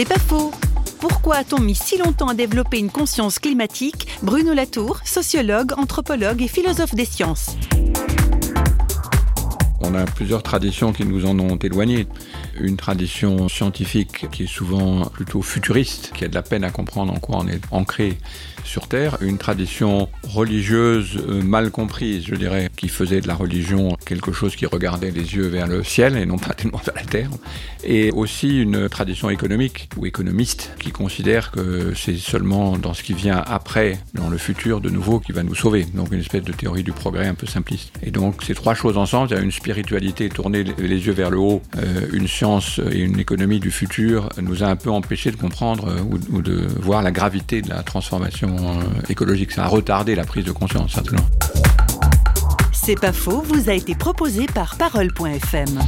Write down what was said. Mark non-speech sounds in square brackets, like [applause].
C'est pas faux. Pourquoi a-t-on mis si longtemps à développer une conscience climatique? Bruno Latour, sociologue, anthropologue et philosophe des sciences. On a plusieurs traditions qui nous en ont éloignés. Une tradition scientifique qui est souvent plutôt futuriste, qui a de la peine à comprendre en quoi on est ancré sur Terre. Une tradition religieuse euh, mal comprise, je dirais, qui faisait de la religion quelque chose qui regardait les yeux vers le ciel et non pas [laughs] tellement vers la terre. Et aussi une tradition économique ou économiste qui considère que c'est seulement dans ce qui vient après, dans le futur de nouveau, qui va nous sauver. Donc une espèce de théorie du progrès un peu simpliste. Et donc ces trois choses ensemble, il y a une spiritualité tournée les yeux vers le haut, euh, une science et une économie du futur nous a un peu empêché de comprendre euh, ou, de voir la gravité de la transformation euh, écologique. Ça a retardé la prise de conscience simplement. C'est pas faux, vous a été proposé par parole.fm.